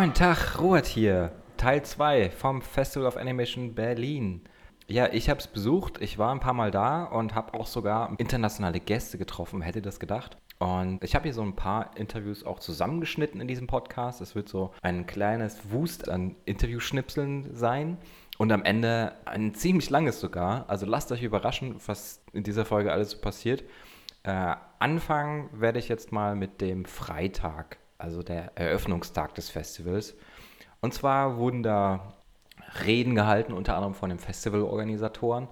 Moin Tag, Robert hier. Teil 2 vom Festival of Animation Berlin. Ja, ich habe es besucht, ich war ein paar Mal da und habe auch sogar internationale Gäste getroffen, hätte das gedacht. Und ich habe hier so ein paar Interviews auch zusammengeschnitten in diesem Podcast. Es wird so ein kleines Wust an Interviewschnipseln sein. Und am Ende ein ziemlich langes sogar. Also lasst euch überraschen, was in dieser Folge alles passiert. Äh, anfangen werde ich jetzt mal mit dem Freitag, also der Eröffnungstag des Festivals. Und zwar wurden da Reden gehalten, unter anderem von den Festivalorganisatoren.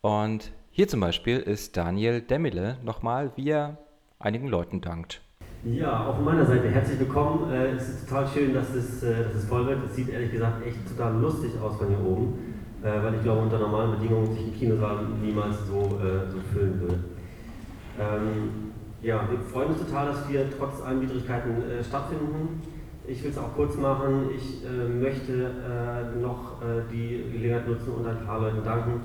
Und hier zum Beispiel ist Daniel Demmele nochmal, wie er einigen Leuten dankt. Ja, auch von meiner Seite herzlich willkommen. Äh, es ist total schön, dass es, äh, dass es voll wird. Es sieht ehrlich gesagt echt total lustig aus von hier oben, äh, weil ich glaube, unter normalen Bedingungen sich ein Kinosaal niemals so, äh, so füllen würde. Ähm, ja, wir freuen uns total, dass wir trotz allen Widrigkeiten äh, stattfinden. Ich will es auch kurz machen. Ich äh, möchte äh, noch äh, die Gelegenheit nutzen und ein paar Leuten danken.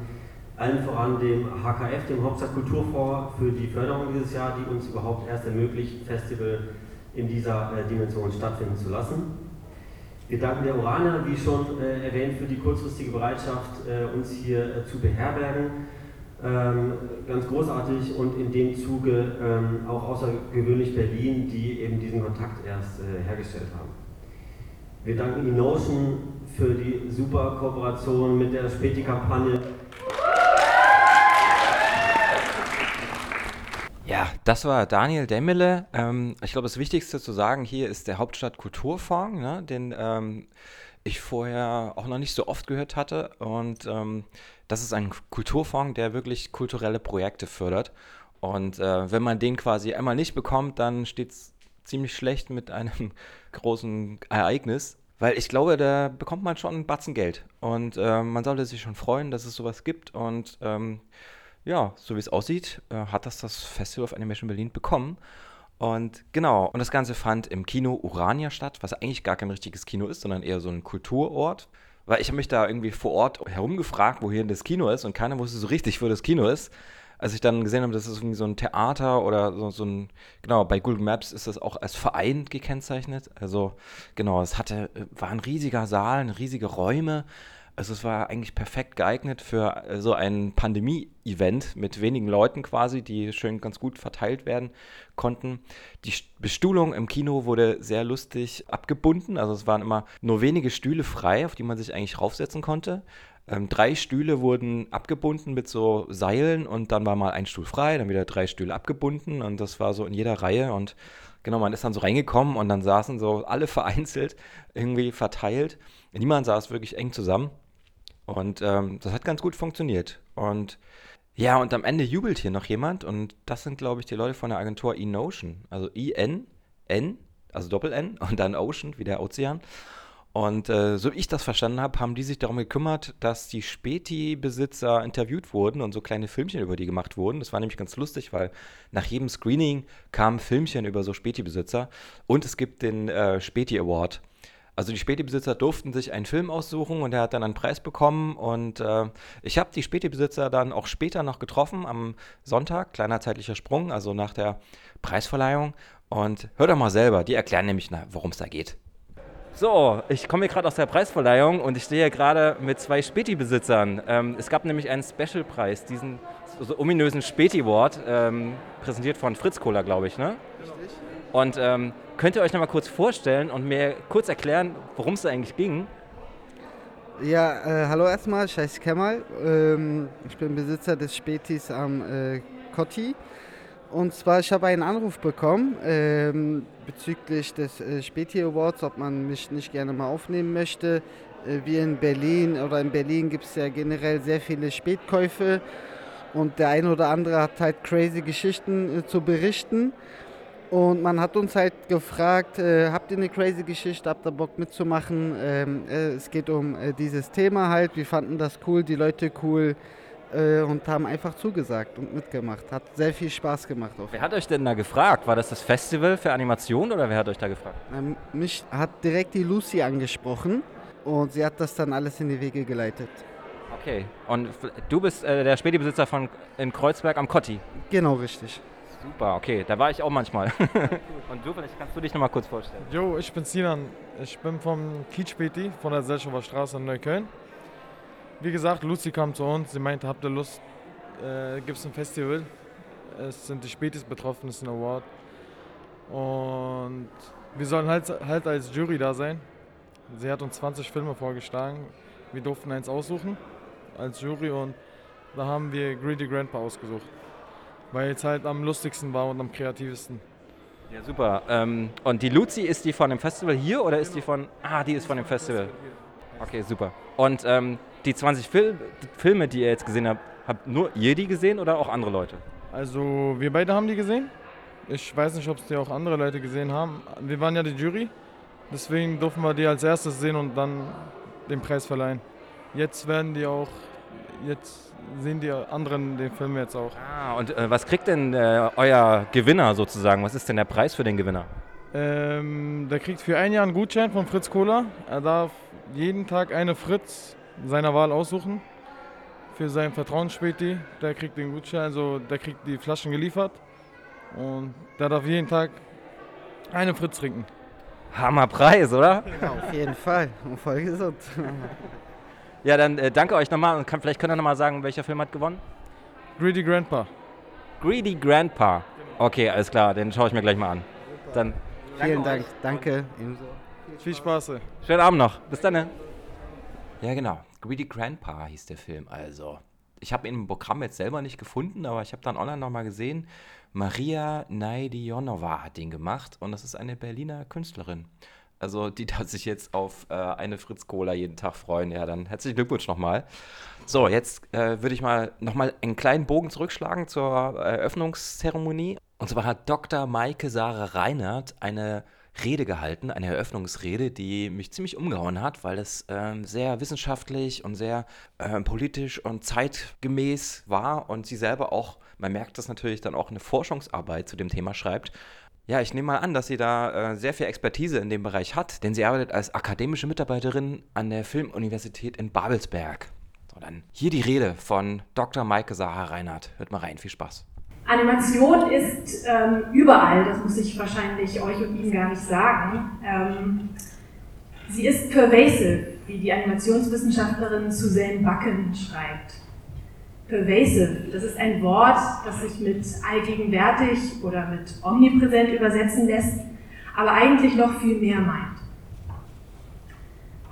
Allen voran dem HKF, dem Hauptstadt Kulturfonds, für die Förderung dieses Jahr, die uns überhaupt erst ermöglicht, Festival in dieser äh, Dimension stattfinden zu lassen. Wir danken der Urania, wie schon äh, erwähnt, für die kurzfristige Bereitschaft, uns hier zu beherbergen ähm, ganz großartig und in dem Zuge ähm, auch außergewöhnlich Berlin, die eben diesen Kontakt erst äh, hergestellt haben. Wir danken Enotion für die super Kooperation mit der Späti-Kampagne. Ja, das war Daniel Demmele. Ähm, ich glaube, das Wichtigste zu sagen hier ist der Hauptstadt Kulturfonds, ne, den ähm, ich vorher auch noch nicht so oft gehört hatte. Und ähm, das ist ein Kulturfonds, der wirklich kulturelle Projekte fördert. Und äh, wenn man den quasi einmal nicht bekommt, dann steht es ziemlich schlecht mit einem großen Ereignis. Weil ich glaube, da bekommt man schon einen Batzen Geld. Und äh, man sollte sich schon freuen, dass es sowas gibt. Und ähm, ja, so wie es aussieht, äh, hat das das Festival of Animation Berlin bekommen. Und genau, und das Ganze fand im Kino Urania statt, was eigentlich gar kein richtiges Kino ist, sondern eher so ein Kulturort. Weil ich habe mich da irgendwie vor Ort herumgefragt, wo hier das Kino ist und keiner wusste so richtig, wo das Kino ist. Als ich dann gesehen habe, das ist irgendwie so ein Theater oder so, so ein, genau, bei Google Maps ist das auch als Verein gekennzeichnet. Also genau, es hatte, war ein riesiger Saal, riesige Räume also es war eigentlich perfekt geeignet für äh, so ein Pandemie-Event mit wenigen Leuten quasi, die schön ganz gut verteilt werden konnten. Die Bestuhlung im Kino wurde sehr lustig abgebunden. Also es waren immer nur wenige Stühle frei, auf die man sich eigentlich raufsetzen konnte. Ähm, drei Stühle wurden abgebunden mit so Seilen und dann war mal ein Stuhl frei, dann wieder drei Stühle abgebunden und das war so in jeder Reihe und genau, man ist dann so reingekommen und dann saßen so alle vereinzelt irgendwie verteilt. Niemand saß wirklich eng zusammen. Und ähm, das hat ganz gut funktioniert. Und ja, und am Ende jubelt hier noch jemand und das sind, glaube ich, die Leute von der Agentur eNotion. Also I-N, N, also Doppel-N und dann Ocean, wie der Ozean. Und äh, so wie ich das verstanden habe, haben die sich darum gekümmert, dass die Späti-Besitzer interviewt wurden und so kleine Filmchen über die gemacht wurden. Das war nämlich ganz lustig, weil nach jedem Screening kamen Filmchen über so Späti-Besitzer und es gibt den äh, Späti Award. Also die Späti-Besitzer durften sich einen Film aussuchen und er hat dann einen Preis bekommen. Und äh, ich habe die Späti-Besitzer dann auch später noch getroffen, am Sonntag, kleiner zeitlicher Sprung, also nach der Preisverleihung. Und hör doch mal selber, die erklären nämlich, worum es da geht. So, ich komme hier gerade aus der Preisverleihung und ich stehe hier gerade mit zwei Späti-Besitzern. Ähm, es gab nämlich einen Special-Preis, diesen so ominösen Späti-Award, ähm, präsentiert von Fritz Kohler, glaube ich, ne? Richtig. Und ähm, könnt ihr euch noch mal kurz vorstellen und mir kurz erklären, worum es eigentlich ging? Ja, äh, hallo erstmal, ich heiße Kemal. Ähm, ich bin Besitzer des Spätis am äh, Kotti. Und zwar, ich habe einen Anruf bekommen ähm, bezüglich des äh, Späti Awards, ob man mich nicht gerne mal aufnehmen möchte. Äh, wir in Berlin oder in Berlin gibt es ja generell sehr viele Spätkäufe und der eine oder andere hat halt crazy Geschichten äh, zu berichten. Und man hat uns halt gefragt, äh, habt ihr eine crazy Geschichte, habt ihr Bock mitzumachen? Ähm, äh, es geht um äh, dieses Thema halt, wir fanden das cool, die Leute cool äh, und haben einfach zugesagt und mitgemacht. Hat sehr viel Spaß gemacht. wer hat euch denn da gefragt? War das das Festival für Animation oder wer hat euch da gefragt? Ähm, mich hat direkt die Lucy angesprochen und sie hat das dann alles in die Wege geleitet. Okay, und du bist äh, der Spätibesitzer von in Kreuzberg am Kotti? Genau, richtig. Super, okay, da war ich auch manchmal. Und du, vielleicht kannst du dich nochmal kurz vorstellen. Jo, ich bin Sinan. Ich bin vom Kiezspäti von der Selchower Straße in Neukölln. Wie gesagt, Lucy kam zu uns. Sie meinte, habt ihr Lust, äh, gibt es ein Festival. Es sind die Spätis betroffen, es ist ein Award. Und wir sollen halt, halt als Jury da sein. Sie hat uns 20 Filme vorgeschlagen. Wir durften eins aussuchen als Jury und da haben wir Greedy Grandpa ausgesucht. Weil es halt am lustigsten war und am kreativsten. Ja, super. Ähm, und die Luzi, ist die von dem Festival hier oder ist die von. Ah, die ist von dem Festival. Okay, super. Und ähm, die 20 Fil Filme, die ihr jetzt gesehen habt, habt nur ihr die gesehen oder auch andere Leute? Also, wir beide haben die gesehen. Ich weiß nicht, ob es die auch andere Leute gesehen haben. Wir waren ja die Jury. Deswegen durften wir die als erstes sehen und dann den Preis verleihen. Jetzt werden die auch. Jetzt sehen die anderen den Film jetzt auch. Ah, und äh, was kriegt denn äh, euer Gewinner sozusagen? Was ist denn der Preis für den Gewinner? Ähm, der kriegt für ein Jahr einen Gutschein von Fritz Kohler. Er darf jeden Tag eine Fritz seiner Wahl aussuchen. Für seinen Vertrauensspäti. Der kriegt den Gutschein, also der kriegt die Flaschen geliefert. Und der darf jeden Tag eine Fritz trinken. Hammerpreis, oder? Ja, auf jeden Fall. Und voll gesund. Ja, dann äh, danke euch nochmal und kann, vielleicht könnt ihr nochmal sagen, welcher Film hat gewonnen? Greedy Grandpa. Greedy Grandpa. Okay, alles klar, den schaue ich mir gleich mal an. Dann Vielen Dank. Danke. Ebenso. Viel Spaß. schönen Abend noch. Bis dann. Ne? Ja, genau. Greedy Grandpa hieß der Film also. Ich habe ihn im Programm jetzt selber nicht gefunden, aber ich habe dann online nochmal gesehen, Maria Naidionova hat den gemacht und das ist eine Berliner Künstlerin. Also die darf sich jetzt auf äh, eine Fritz Cola jeden Tag freuen. Ja, dann herzlichen Glückwunsch nochmal. So, jetzt äh, würde ich mal nochmal einen kleinen Bogen zurückschlagen zur Eröffnungszeremonie. Und zwar hat Dr. Maike Sarah Reinhardt eine Rede gehalten, eine Eröffnungsrede, die mich ziemlich umgehauen hat, weil es ähm, sehr wissenschaftlich und sehr ähm, politisch und zeitgemäß war und sie selber auch, man merkt das natürlich dann auch eine Forschungsarbeit zu dem Thema schreibt. Ja, ich nehme mal an, dass sie da äh, sehr viel Expertise in dem Bereich hat, denn sie arbeitet als akademische Mitarbeiterin an der Filmuniversität in Babelsberg. So, dann hier die Rede von Dr. Maike Saha Reinhardt. Hört mal rein, viel Spaß. Animation ist ähm, überall, das muss ich wahrscheinlich euch und Ihnen gar nicht sagen. Ähm, sie ist pervasive, wie die Animationswissenschaftlerin Suzanne Bucken schreibt. Pervasive, das ist ein Wort, das sich mit allgegenwärtig oder mit omnipräsent übersetzen lässt, aber eigentlich noch viel mehr meint.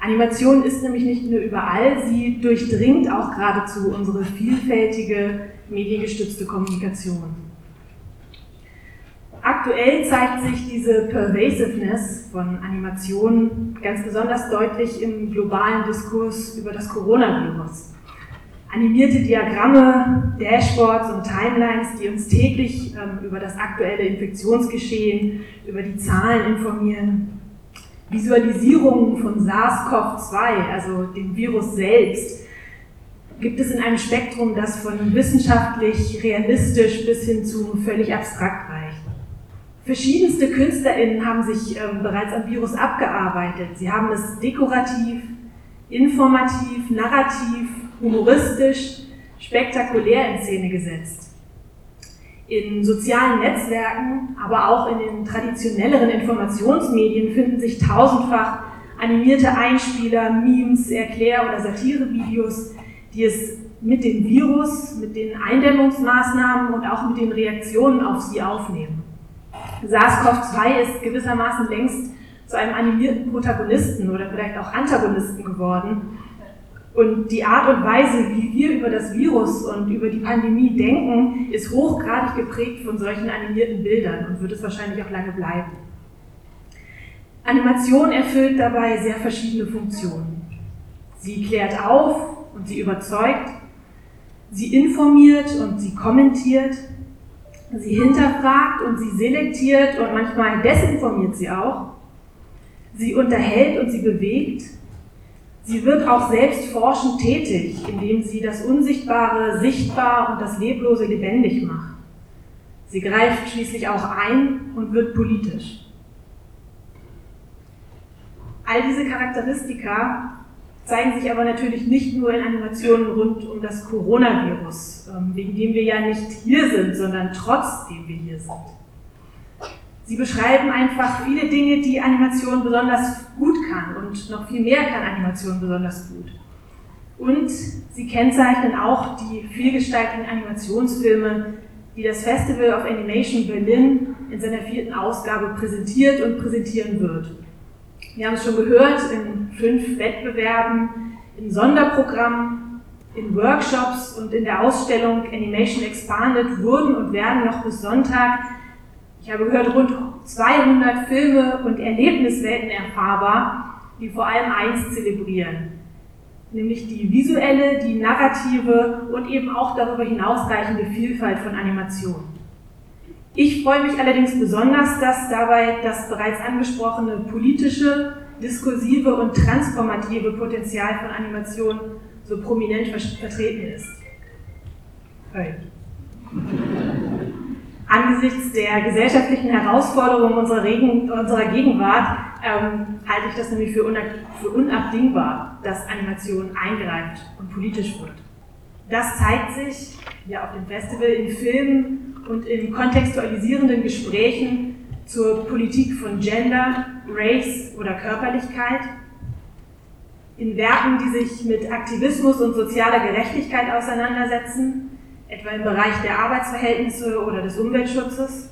Animation ist nämlich nicht nur überall, sie durchdringt auch geradezu unsere vielfältige mediengestützte Kommunikation. Aktuell zeigt sich diese Pervasiveness von Animationen ganz besonders deutlich im globalen Diskurs über das Coronavirus. Animierte Diagramme, Dashboards und Timelines, die uns täglich ähm, über das aktuelle Infektionsgeschehen, über die Zahlen informieren, Visualisierungen von SARS-CoV-2, also dem Virus selbst, gibt es in einem Spektrum, das von wissenschaftlich realistisch bis hin zu völlig abstrakt reicht. Verschiedenste KünstlerInnen haben sich ähm, bereits am Virus abgearbeitet. Sie haben es dekorativ, informativ, narrativ, humoristisch, spektakulär in Szene gesetzt in sozialen Netzwerken, aber auch in den traditionelleren Informationsmedien finden sich tausendfach animierte Einspieler, Memes, Erklär- oder Satirevideos, die es mit dem Virus, mit den Eindämmungsmaßnahmen und auch mit den Reaktionen auf sie aufnehmen. SARS-CoV-2 ist gewissermaßen längst zu einem animierten Protagonisten oder vielleicht auch Antagonisten geworden und die Art und Weise, wie wir über das Virus und über die Pandemie denken, ist hochgradig geprägt von solchen animierten Bildern und wird es wahrscheinlich auch lange bleiben. Animation erfüllt dabei sehr verschiedene Funktionen. Sie klärt auf und sie überzeugt, sie informiert und sie kommentiert, sie hinterfragt und sie selektiert und manchmal desinformiert sie auch, sie unterhält und sie bewegt Sie wird auch selbst forschend tätig, indem sie das Unsichtbare sichtbar und das Leblose lebendig macht. Sie greift schließlich auch ein und wird politisch. All diese Charakteristika zeigen sich aber natürlich nicht nur in Animationen rund um das Coronavirus, ähm, wegen dem wir ja nicht hier sind, sondern trotzdem wir hier sind. Sie beschreiben einfach viele Dinge, die Animation besonders gut kann und noch viel mehr kann Animation besonders gut. Und sie kennzeichnen auch die vielgestaltigen Animationsfilme, die das Festival of Animation Berlin in seiner vierten Ausgabe präsentiert und präsentieren wird. Wir haben es schon gehört, in fünf Wettbewerben, in Sonderprogrammen, in Workshops und in der Ausstellung Animation Expanded wurden und werden noch bis Sonntag, ich habe gehört, rund 200 Filme und Erlebniswelten erfahrbar, die vor allem eins zelebrieren, nämlich die visuelle, die narrative und eben auch darüber hinausreichende Vielfalt von Animationen. Ich freue mich allerdings besonders, dass dabei das bereits angesprochene politische, diskursive und transformative Potenzial von Animation so prominent vertreten ist. Hey. Angesichts der gesellschaftlichen Herausforderungen unserer, Regen, unserer Gegenwart ähm, halte ich das nämlich für, für unabdingbar, dass Animation eingreift und politisch wird. Das zeigt sich ja auf dem Festival in Filmen und in kontextualisierenden Gesprächen zur Politik von Gender, Race oder Körperlichkeit, in Werken, die sich mit Aktivismus und sozialer Gerechtigkeit auseinandersetzen, etwa im Bereich der Arbeitsverhältnisse oder des Umweltschutzes,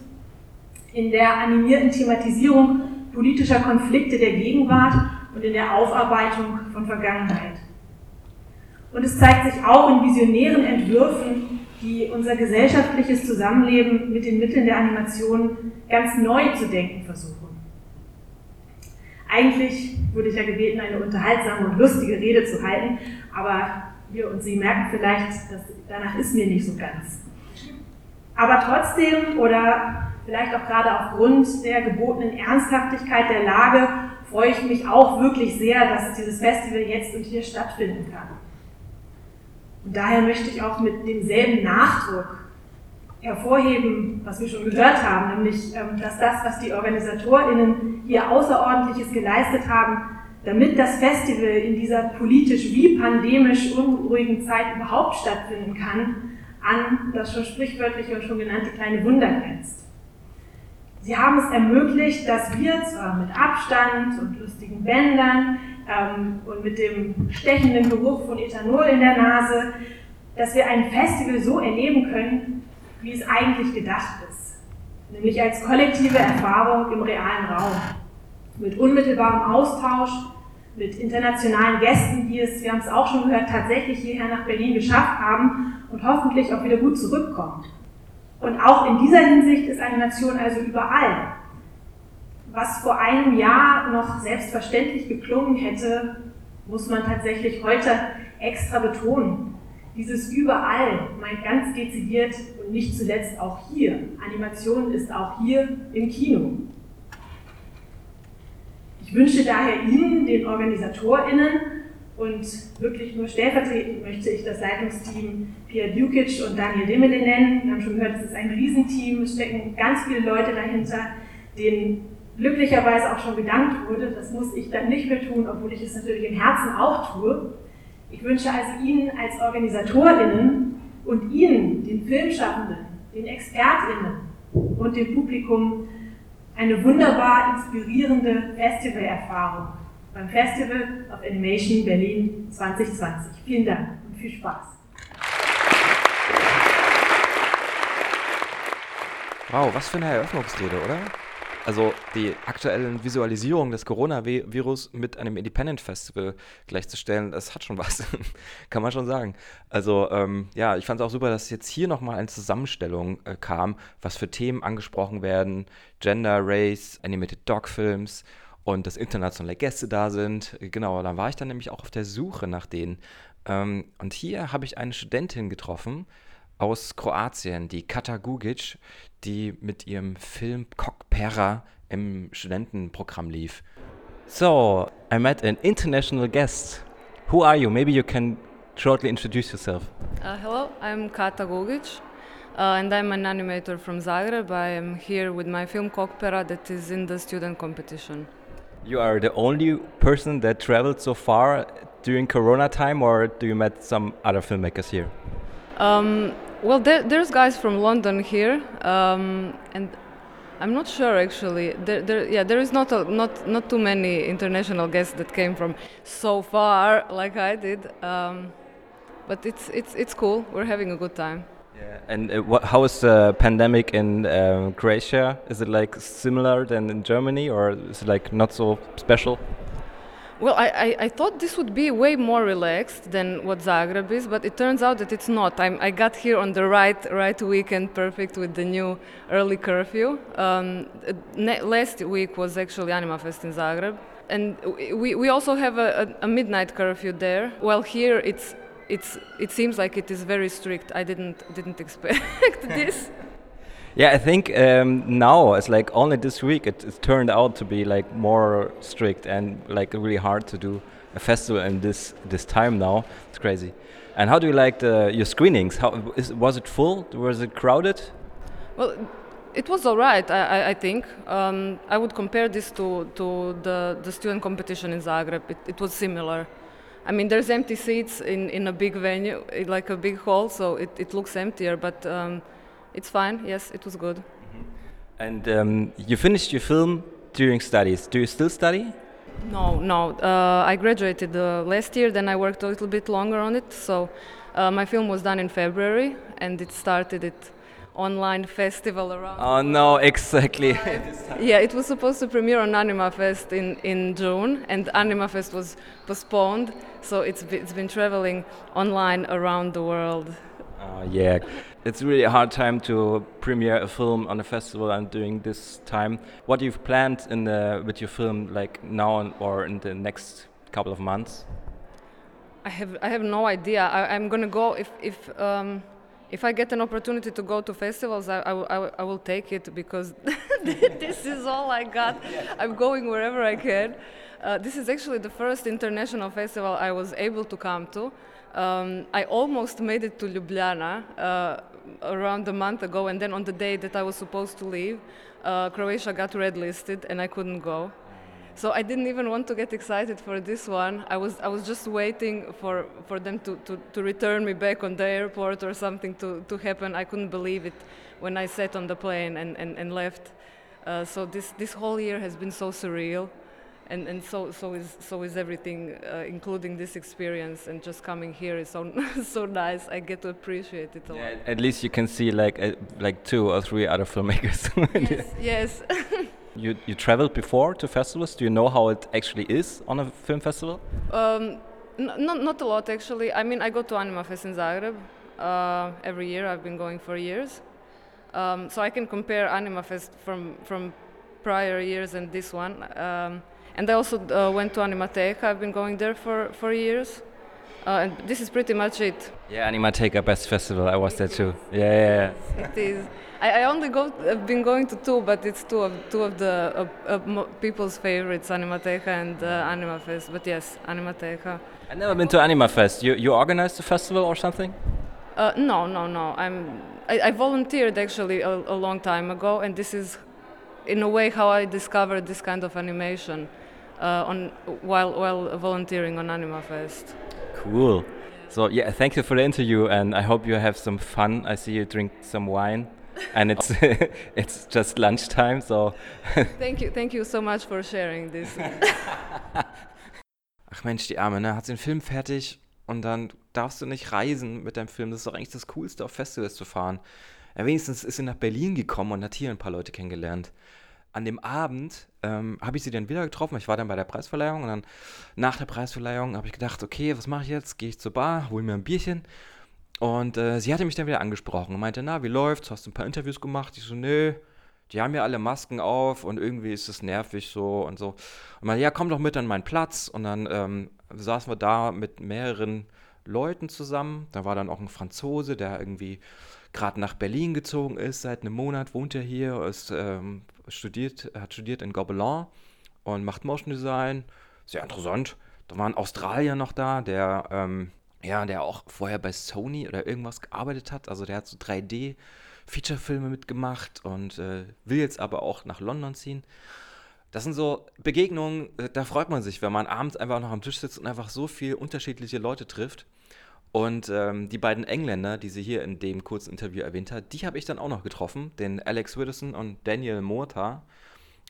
in der animierten Thematisierung politischer Konflikte der Gegenwart und in der Aufarbeitung von Vergangenheit. Und es zeigt sich auch in visionären Entwürfen, die unser gesellschaftliches Zusammenleben mit den Mitteln der Animation ganz neu zu denken versuchen. Eigentlich wurde ich ja gebeten, eine unterhaltsame und lustige Rede zu halten, aber wir und Sie merken vielleicht, dass danach ist mir nicht so ganz. Aber trotzdem oder vielleicht auch gerade aufgrund der gebotenen Ernsthaftigkeit der Lage freue ich mich auch wirklich sehr, dass dieses Festival jetzt und hier stattfinden kann. Und daher möchte ich auch mit demselben Nachdruck hervorheben, was wir schon gehört haben, nämlich, ähm, dass das, was die OrganisatorInnen hier Außerordentliches geleistet haben, damit das Festival in dieser politisch wie pandemisch unruhigen Zeit überhaupt stattfinden kann, an das schon sprichwörtliche und schon genannte kleine Wunder grenzt. Sie haben es ermöglicht, dass wir zwar mit Abstand und lustigen Bändern ähm, und mit dem stechenden Geruch von Ethanol in der Nase, dass wir ein Festival so erleben können, wie es eigentlich gedacht ist, nämlich als kollektive Erfahrung im realen Raum, mit unmittelbarem Austausch, mit internationalen Gästen, die es, wir haben es auch schon gehört, tatsächlich hierher nach Berlin geschafft haben und hoffentlich auch wieder gut zurückkommen. Und auch in dieser Hinsicht ist Animation also überall was vor einem Jahr noch selbstverständlich geklungen hätte, muss man tatsächlich heute extra betonen. Dieses überall meint ganz dezidiert und nicht zuletzt auch hier. Animation ist auch hier im Kino. Ich wünsche daher Ihnen, den OrganisatorInnen, und wirklich nur stellvertretend möchte ich das Leitungsteam Pia Dukic und Daniel Dimmele nennen. Wir haben schon gehört, es ist ein Riesenteam, es stecken ganz viele Leute dahinter, den glücklicherweise auch schon gedankt wurde. Das muss ich dann nicht mehr tun, obwohl ich es natürlich im Herzen auch tue. Ich wünsche also Ihnen als OrganisatorInnen und Ihnen, den Filmschaffenden, den ExpertInnen und dem Publikum eine wunderbar inspirierende Festivalerfahrung beim Festival of Animation Berlin 2020. Vielen Dank und viel Spaß. Wow, was für eine Eröffnungsrede, oder? Also die aktuellen Visualisierungen des Coronavirus mit einem Independent Festival gleichzustellen, das hat schon was, kann man schon sagen. Also ähm, ja, ich fand es auch super, dass jetzt hier nochmal eine Zusammenstellung äh, kam, was für Themen angesprochen werden, Gender, Race, Animated Dog Films und dass internationale Gäste da sind. Genau, da war ich dann nämlich auch auf der Suche nach denen. Ähm, und hier habe ich eine Studentin getroffen, aus Kroatien, die Kata Gugic, die mit ihrem Film Cockpera im Studentenprogramm lief. So, I met an international guest. Who are you? Maybe you can shortly introduce yourself. Uh, hello, I'm Kata Gugic. Uh, and I'm an animator from Zagreb. I am here with my film Cockpera that is in the student competition. You are the only person that traveled so far during Corona time, or do you met some other filmmakers here? Um, well, there, there's guys from London here, um, and I'm not sure actually. There, there, yeah, there is not a, not not too many international guests that came from so far like I did. Um, but it's it's it's cool. We're having a good time. Yeah. And uh, what, how is the pandemic in um, Croatia? Is it like similar than in Germany, or is it like not so special? Well, I, I, I, thought this would be way more relaxed than what Zagreb is, but it turns out that it's not. I'm, i got here on the right right weekend, perfect with the new early curfew. Um, last week was actually Anima Fest in Zagreb, and we, we also have a, a, a midnight curfew there. Well, here it's it's it seems like it is very strict. I didn't didn't expect this. Yeah, I think um, now it's like only this week it, it, turned out to be like more strict and like really hard to do a festival in this this time now. It's crazy. And how do you like the, your screenings? How is, was it full? Was it crowded? Well, it was all right. I, I think um, I would compare this to to the the student competition in Zagreb. It, it was similar. I mean, there's empty seats in, in a big venue, like a big hall, so it, it looks emptier, but um, it's fine. Yes, it was good. Mm -hmm. And um, you finished your film during studies. Do you still study? No, no. Uh, I graduated uh, last year. Then I worked a little bit longer on it. So uh, my film was done in February, and it started it online festival around. Oh no, exactly. yeah, it was supposed to premiere on Anima Fest in, in June, and Anima Fest was postponed, so it's it's been traveling online around the world. Uh, yeah, it's really a hard time to premiere a film on a festival and during this time. What you've planned in the with your film, like now or in the next couple of months? I have I have no idea. I, am gonna go if if. Um, if I get an opportunity to go to festivals, I, I, will take it because this is all I got. I'm going wherever I can. Uh, this is actually the first international festival I was able to come to. Um, I almost made it to Ljubljana uh, around a month ago, and then on the day that I was supposed to leave, uh, Croatia got red listed and I couldn't go. So I didn't even want to get excited for this one. I was I was just waiting for, for them to, to, to return me back on the airport or something to, to happen. I couldn't believe it when I sat on the plane and, and, and left. Uh, so this, this whole year has been so surreal. And, and so, so, is, so is everything, uh, including this experience. And just coming here is so, so nice. I get to appreciate it a yeah, lot. At least you can see like, uh, like two or three other filmmakers. yes. yes. You you traveled before to festivals. Do you know how it actually is on a film festival? Um, not not a lot actually. I mean, I go to Anima Fest in Zagreb uh, every year. I've been going for years, um, so I can compare Anima Fest from from prior years and this one. Um, and I also uh, went to Animateka. I've been going there for for years. Uh, and this is pretty much it. Yeah, Animateka Best Festival. I was there too. Yeah, yeah, yeah. It is. I, I only go. I've been going to two, but it's two of two of the uh, people's favorites, Animateka and uh, Anima Fest. But yes, Animateka. I've never been to Anima Fest. You you organized the festival or something? Uh, no, no, no. I'm. I, I volunteered actually a, a, long time ago, and this is, in a way, how I discovered this kind of animation, uh, on while while volunteering on Anima Fest. Cool. So yeah, thank you for the interview, and I hope you have some fun. I see you drink some wine and it's it's just lunchtime. So thank you, thank you so much for sharing this. Ach Mensch, die Arme, ne? Hat den Film fertig und dann darfst du nicht reisen mit deinem Film. Das ist doch eigentlich das Coolste, auf Festivals zu fahren. Ja, wenigstens ist sie nach Berlin gekommen und hat hier ein paar Leute kennengelernt. An dem Abend ähm, habe ich sie dann wieder getroffen. Ich war dann bei der Preisverleihung und dann nach der Preisverleihung habe ich gedacht, okay, was mache ich jetzt? Gehe ich zur Bar, hole mir ein Bierchen und äh, sie hatte mich dann wieder angesprochen und meinte, na, wie läuft's? Hast du ein paar Interviews gemacht? Ich so, nö, die haben ja alle Masken auf und irgendwie ist es nervig so und so. Und meinte, ja, komm doch mit an meinen Platz. Und dann ähm, saßen wir da mit mehreren Leuten zusammen. Da war dann auch ein Franzose, der irgendwie gerade nach Berlin gezogen ist, seit einem Monat wohnt er hier, ist, ähm, studiert, hat studiert in Gobelin und macht Motion Design. Sehr interessant. Da war ein Australier noch da, der ähm, ja, der auch vorher bei Sony oder irgendwas gearbeitet hat. Also der hat so 3D-Feature-Filme mitgemacht und äh, will jetzt aber auch nach London ziehen. Das sind so Begegnungen, äh, da freut man sich, wenn man abends einfach noch am Tisch sitzt und einfach so viele unterschiedliche Leute trifft. Und ähm, die beiden Engländer, die sie hier in dem kurzen Interview erwähnt hat, die habe ich dann auch noch getroffen, den Alex Widdowson und Daniel Morta.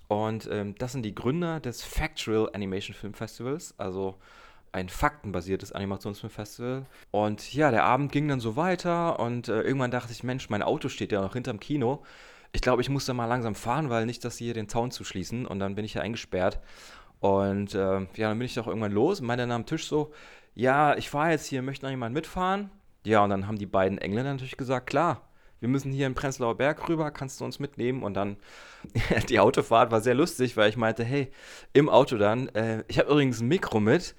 Und ähm, das sind die Gründer des Factual Animation Film Festivals, also ein faktenbasiertes Animationsfilmfestival. Und ja, der Abend ging dann so weiter und äh, irgendwann dachte ich, Mensch, mein Auto steht ja noch hinterm Kino. Ich glaube, ich muss da mal langsam fahren, weil nicht, dass sie hier den Zaun zuschließen. Und dann bin ich hier eingesperrt. Und äh, ja, dann bin ich doch irgendwann los und meinte dann am Tisch so, ja, ich fahre jetzt hier, möchte noch jemand mitfahren? Ja, und dann haben die beiden Engländer natürlich gesagt, klar, wir müssen hier in Prenzlauer Berg rüber, kannst du uns mitnehmen? Und dann, die Autofahrt war sehr lustig, weil ich meinte, hey, im Auto dann, äh, ich habe übrigens ein Mikro mit,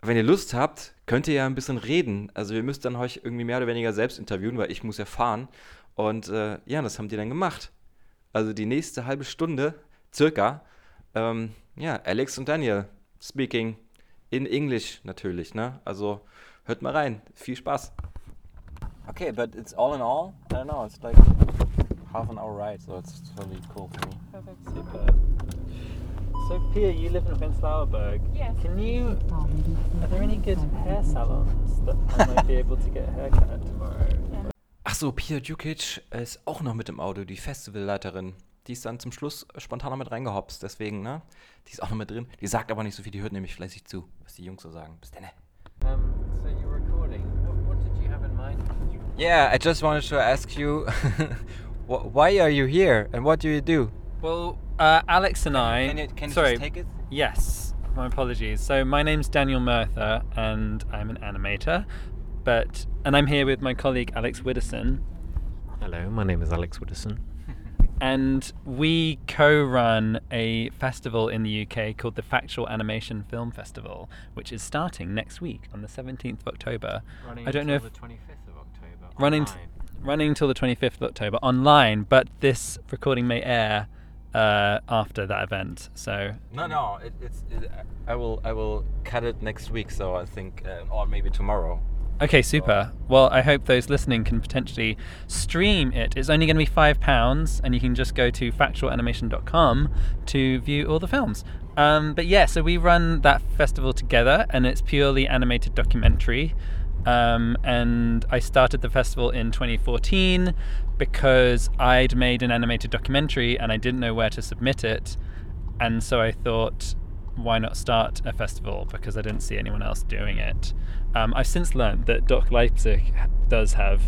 wenn ihr Lust habt, könnt ihr ja ein bisschen reden. Also ihr müsst dann euch irgendwie mehr oder weniger selbst interviewen, weil ich muss ja fahren. Und äh, ja, das haben die dann gemacht. Also die nächste halbe Stunde, circa, ähm, ja, Alex und Daniel speaking in English natürlich, ne? Also hört mal rein. Viel Spaß. Okay, but it's all in all, I don't know, it's like half an hour ride, so it's totally cool for me. Perfect. Super. So, Pia, you live in Prenzlauer Berg. Yes. Can you? Are there any good hair salons that I might be able to get a haircut tomorrow? Ach so, Pia Djukic ist auch noch mit im Auto, die Festivalleiterin. Die ist dann zum Schluss spontan noch mit reingehopst, deswegen, ne? Die ist auch noch mit drin. Die sagt aber nicht so viel, die hört nämlich fleißig zu, was die Jungs so sagen. Bis dann. Um, so you're recording. What, what did you have in mind? Yeah, I just wanted to ask you, wh- why are you here and what do you do? Well, uh, Alex and I. Can you, can you sorry. just take it? Yes, my apologies. So my name's Daniel Murtha, and I'm an animator. But and I'm here with my colleague Alex Widdowson, Hello, my name is Alex Widdowson. And we co-run a festival in the UK called the Factual Animation Film Festival, which is starting next week on the 17th of October. Running I don't know until if the 25th of October. running t- online. running until the 25th of October online, but this recording may air uh, after that event. So No, no, it, it's. It, I will, I will cut it next week, so I think, uh, or maybe tomorrow. Okay, super. Well, I hope those listening can potentially stream it. It's only going to be five pounds, and you can just go to factualanimation.com to view all the films. Um, but yeah, so we run that festival together, and it's purely animated documentary. Um, and I started the festival in 2014 because I'd made an animated documentary and I didn't know where to submit it. And so I thought, why not start a festival? Because I didn't see anyone else doing it. Um, I've since learned that DOK Leipzig does have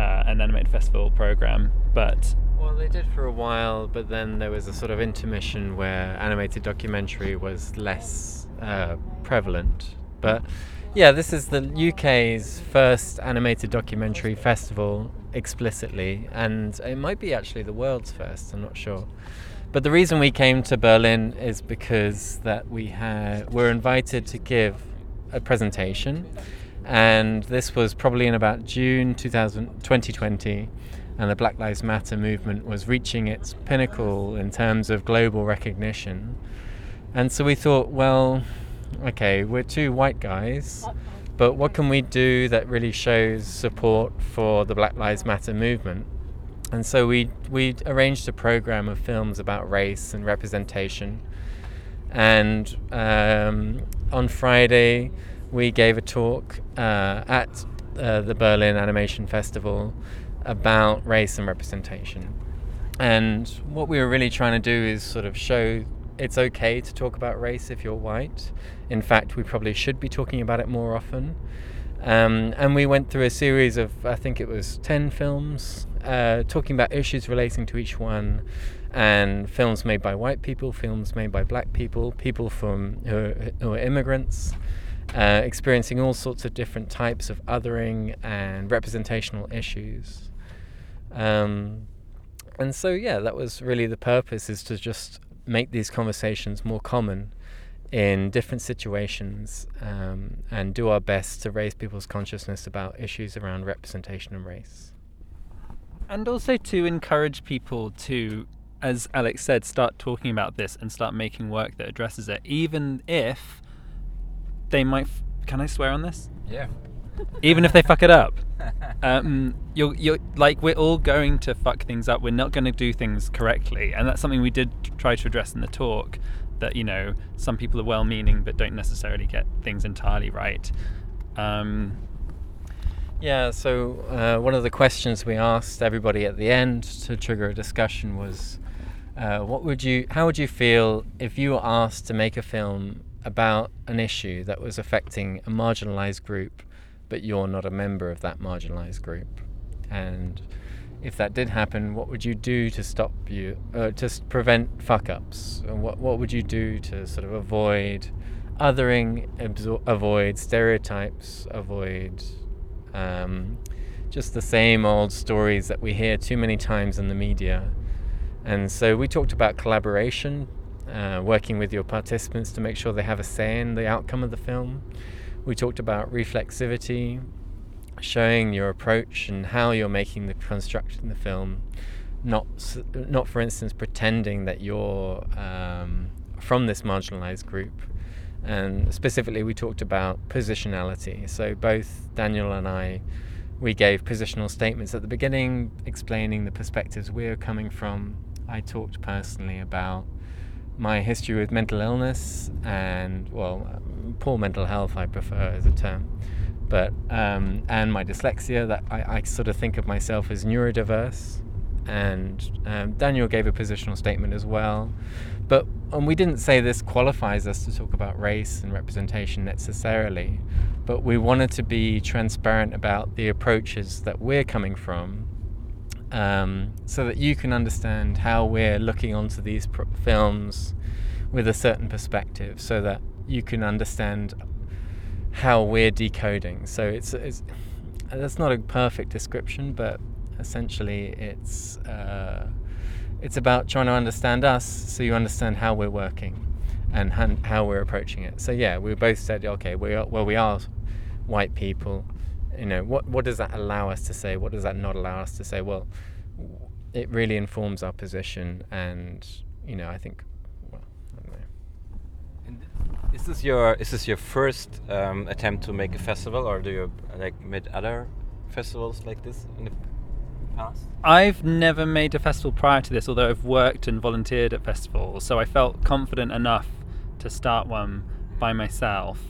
uh, an animated festival program, but Well, they did for a while, but then there was a sort of intermission where animated documentary was less uh, prevalent. But yeah, this is the UK's first animated documentary festival explicitly, and it might be actually the world's first. I'm not sure. But the reason we came to Berlin is because that we had were invited to give a presentation, and this was probably in about June 2000, 2020 and the Black Lives Matter movement was reaching its pinnacle in terms of global recognition. And so we thought, well, okay, we're two white guys, but what can we do that really shows support for the Black Lives Matter movement? And so we we arranged a program of films about race and representation. And um, on Friday, we gave a talk uh, at uh, the Berlin Animation Festival about race and representation. And what we were really trying to do is sort of show it's okay to talk about race if you're white. In fact, we probably should be talking about it more often. Um, and we went through a series of, I think it was 10 films, uh, talking about issues relating to each one, and films made by white people, films made by black people, people from who are, who are immigrants, uh, experiencing all sorts of different types of othering and representational issues. Um, and so, yeah, that was really the purpose: is to just make these conversations more common in different situations um, and do our best to raise people's consciousness about issues around representation and race. and also to encourage people to, as Alex said, start talking about this and start making work that addresses it, even if they might. F- can I swear on this? Yeah. even if they fuck it up. Um, you're, you're like we're all going to fuck things up. We're not going to do things correctly, and that's something we did try to address in the talk. That you know, some people are well-meaning but don't necessarily get things entirely right. Um, Yeah, so uh, one of the questions we asked everybody at the end to trigger a discussion was, uh, what would you, how would you feel if you were asked to make a film about an issue that was affecting a marginalized group, but you're not a member of that marginalized group, and if that did happen, what would you do to stop you, uh, to prevent fuck ups? And what what would you do to sort of avoid othering, absor- avoid stereotypes, avoid um, just the same old stories that we hear too many times in the media. And so we talked about collaboration, uh, working with your participants to make sure they have a say in the outcome of the film. We talked about reflexivity, showing your approach and how you're making the construct in the film. Not, not for instance, pretending that you're um, from this marginalized group. And specifically, we talked about positionality. So both Daniel and I, we gave positional statements at the beginning, explaining the perspectives we're coming from. I talked personally about my history with mental illness and, well, poor mental health, I prefer as a term, but um, and my dyslexia. That I, I sort of think of myself as neurodiverse. And um, Daniel gave a positional statement as well. But and we didn't say this qualifies us to talk about race and representation necessarily, but we wanted to be transparent about the approaches that we're coming from, um, so that you can understand how we're looking onto these pr- films with a certain perspective, so that you can understand how we're decoding. So it's, it's that's not a perfect description, but essentially it's. Uh, it's about trying to understand us so you understand how we're working and how we're approaching it. So yeah, we both said, okay, we are, well, we are white people. You know, what what does that allow us to say? What does that not allow us to say? Well, it really informs our position, and you know, I think, well, I don't know. Is this your is this your first um, attempt to make a festival, or do you like made other festivals like this in the past? I've never made a festival prior to this, although I've worked and volunteered at festivals, so I felt confident enough to start one by myself.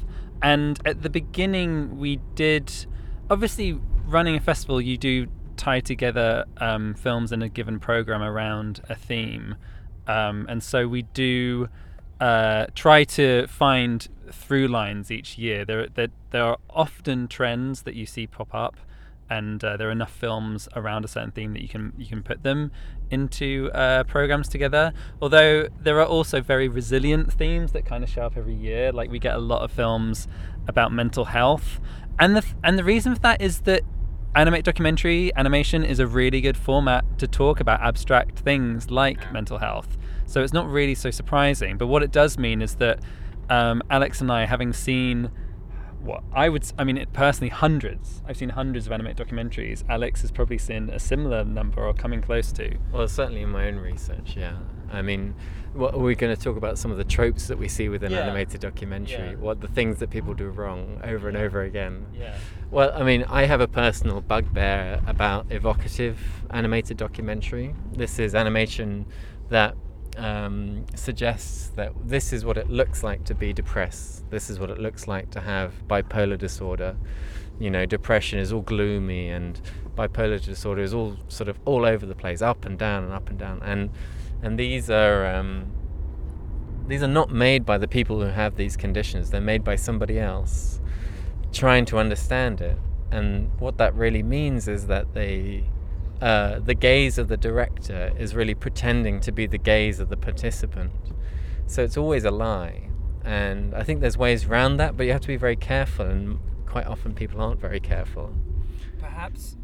And at the beginning, we did obviously running a festival, you do tie together um, films in a given program around a theme. Um, and so we do uh, try to find through lines each year. There, there, there are often trends that you see pop up and uh, there are enough films around a certain theme that you can you can put them into uh, programs together. Although there are also very resilient themes that kind of show up every year. Like we get a lot of films about mental health, and the and the reason for that is that animate documentary animation is a really good format to talk about abstract things like mental health. So it's not really so surprising. But what it does mean is that um, Alex and I, having seen what I would, I mean, it, personally, hundreds. I've seen hundreds of animate documentaries. Alex has probably seen a similar number or coming close to. Well, certainly in my own research, yeah. I mean, what are we going to talk about some of the tropes that we see within Yeah. animated documentary? Yeah. What the things that people do wrong over and over again? Yeah. Well, I mean, I have a personal bugbear about evocative animated documentary. This is animation that um, suggests that this is what it looks like to be depressed. This is what it looks like to have bipolar disorder. You know, depression is all gloomy, and bipolar disorder is all sort of all over the place, up and down and up and down. And and these are um, these are not made by the people who have these conditions. They're made by somebody else trying to understand it. And what that really means is that they, uh, the gaze of the director is really pretending to be the gaze of the participant. So it's always a lie. And I think there's ways around that, but you have to be very careful, and quite often people aren't very careful. Perhaps.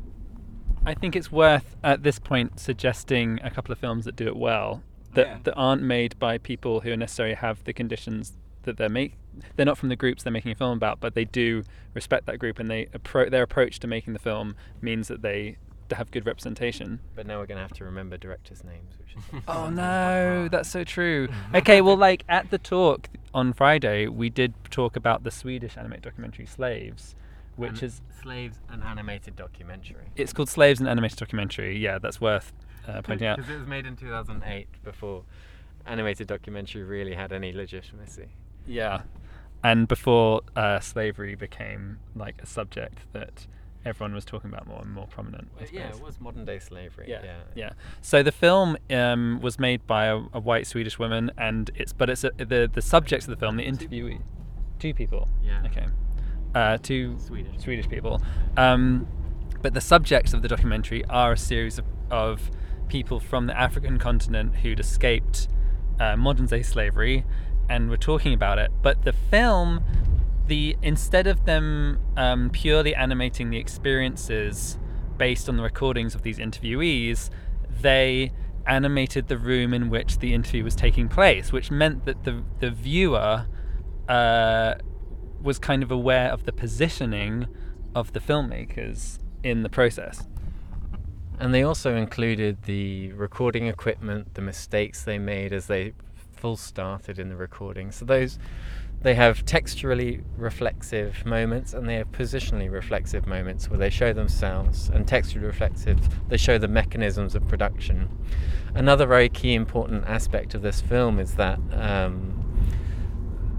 I think it's worth at this point suggesting a couple of films that do it well, that Yeah. that aren't made by people who necessarily have the conditions that they're make. They're not from the groups they're making a film about, but they do respect that group, and they appro- their approach to making the film means that they to have good representation. But now we're going to have to remember directors' names, which is Oh no, that's so true. Okay, well, like at the talk on Friday, we did talk about the Swedish animated documentary Slaves, which An- is Slaves, an animated documentary. it's called Slaves, an animated documentary. Yeah, that's worth uh, pointing out. Because it was made in 2008 before animated documentary really had any legitimacy. Yeah, and before uh, slavery became like a subject that everyone was talking about more and more prominent. Yeah, it was modern day slavery. Yeah, yeah. yeah. So the film um, was made by a, a white Swedish woman, and it's but it's a, the the subjects of the film, the interviewee, two people. Yeah. Okay. Uh, two Swedish. Swedish people. Um, but the subjects of the documentary are a series of, of people from the African continent who'd escaped uh, modern day slavery and were talking about it. But the film, the instead of them um, purely animating the experiences based on the recordings of these interviewees, they animated the room in which the interview was taking place, which meant that the the viewer uh, was kind of aware of the positioning of the filmmakers in the process. And they also included the recording equipment, the mistakes they made as they full started in the recording. So those they have texturally reflexive moments and they have positionally reflexive moments where they show themselves and texturally reflexive they show the mechanisms of production. Another very key important aspect of this film is that um,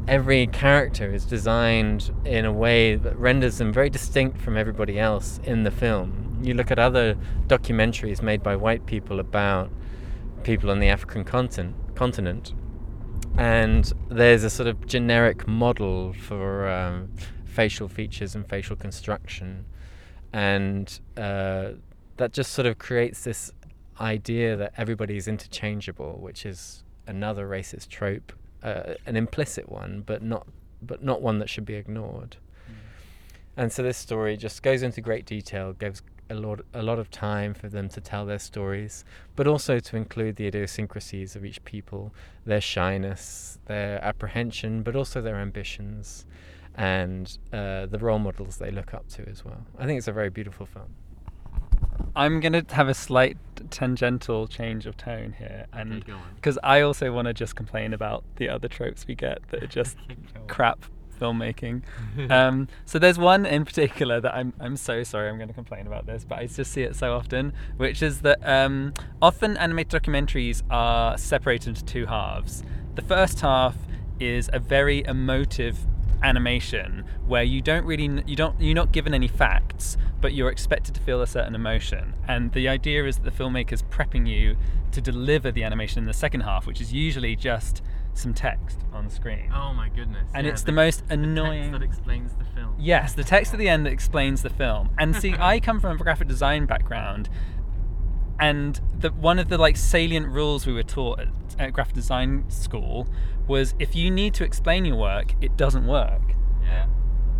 every character is designed in a way that renders them very distinct from everybody else in the film. You look at other documentaries made by white people about people on the African continent, continent and there's a sort of generic model for um, facial features and facial construction, and uh, that just sort of creates this idea that everybody's interchangeable, which is another racist trope, uh, an implicit one, but not but not one that should be ignored. And so this story just goes into great detail, gives a lot a lot of time for them to tell their stories, but also to include the idiosyncrasies of each people, their shyness, their apprehension, but also their ambitions, and uh, the role models they look up to as well. I think it's a very beautiful film. I'm gonna have a slight tangential change of tone here, and go on. because I also want to just complain about the other tropes we get that are just crap filmmaking. um, so there's one in particular that I'm I'm so sorry I'm going to complain about this, but I just see it so often, which is that um, often animated documentaries are separated into two halves. The first half is a very emotive animation where you don't really you don't you're not given any facts but you're expected to feel a certain emotion and the idea is that the filmmaker's prepping you to deliver the animation in the second half which is usually just some text on screen Oh my goodness! and it's the, most annoying that explains the film. Yes, the text at the end that explains the film. And see, I come from a graphic design background, and the one of the like salient rules we were taught at, at graphic design school was if you need to explain your work, it doesn't work. Yeah.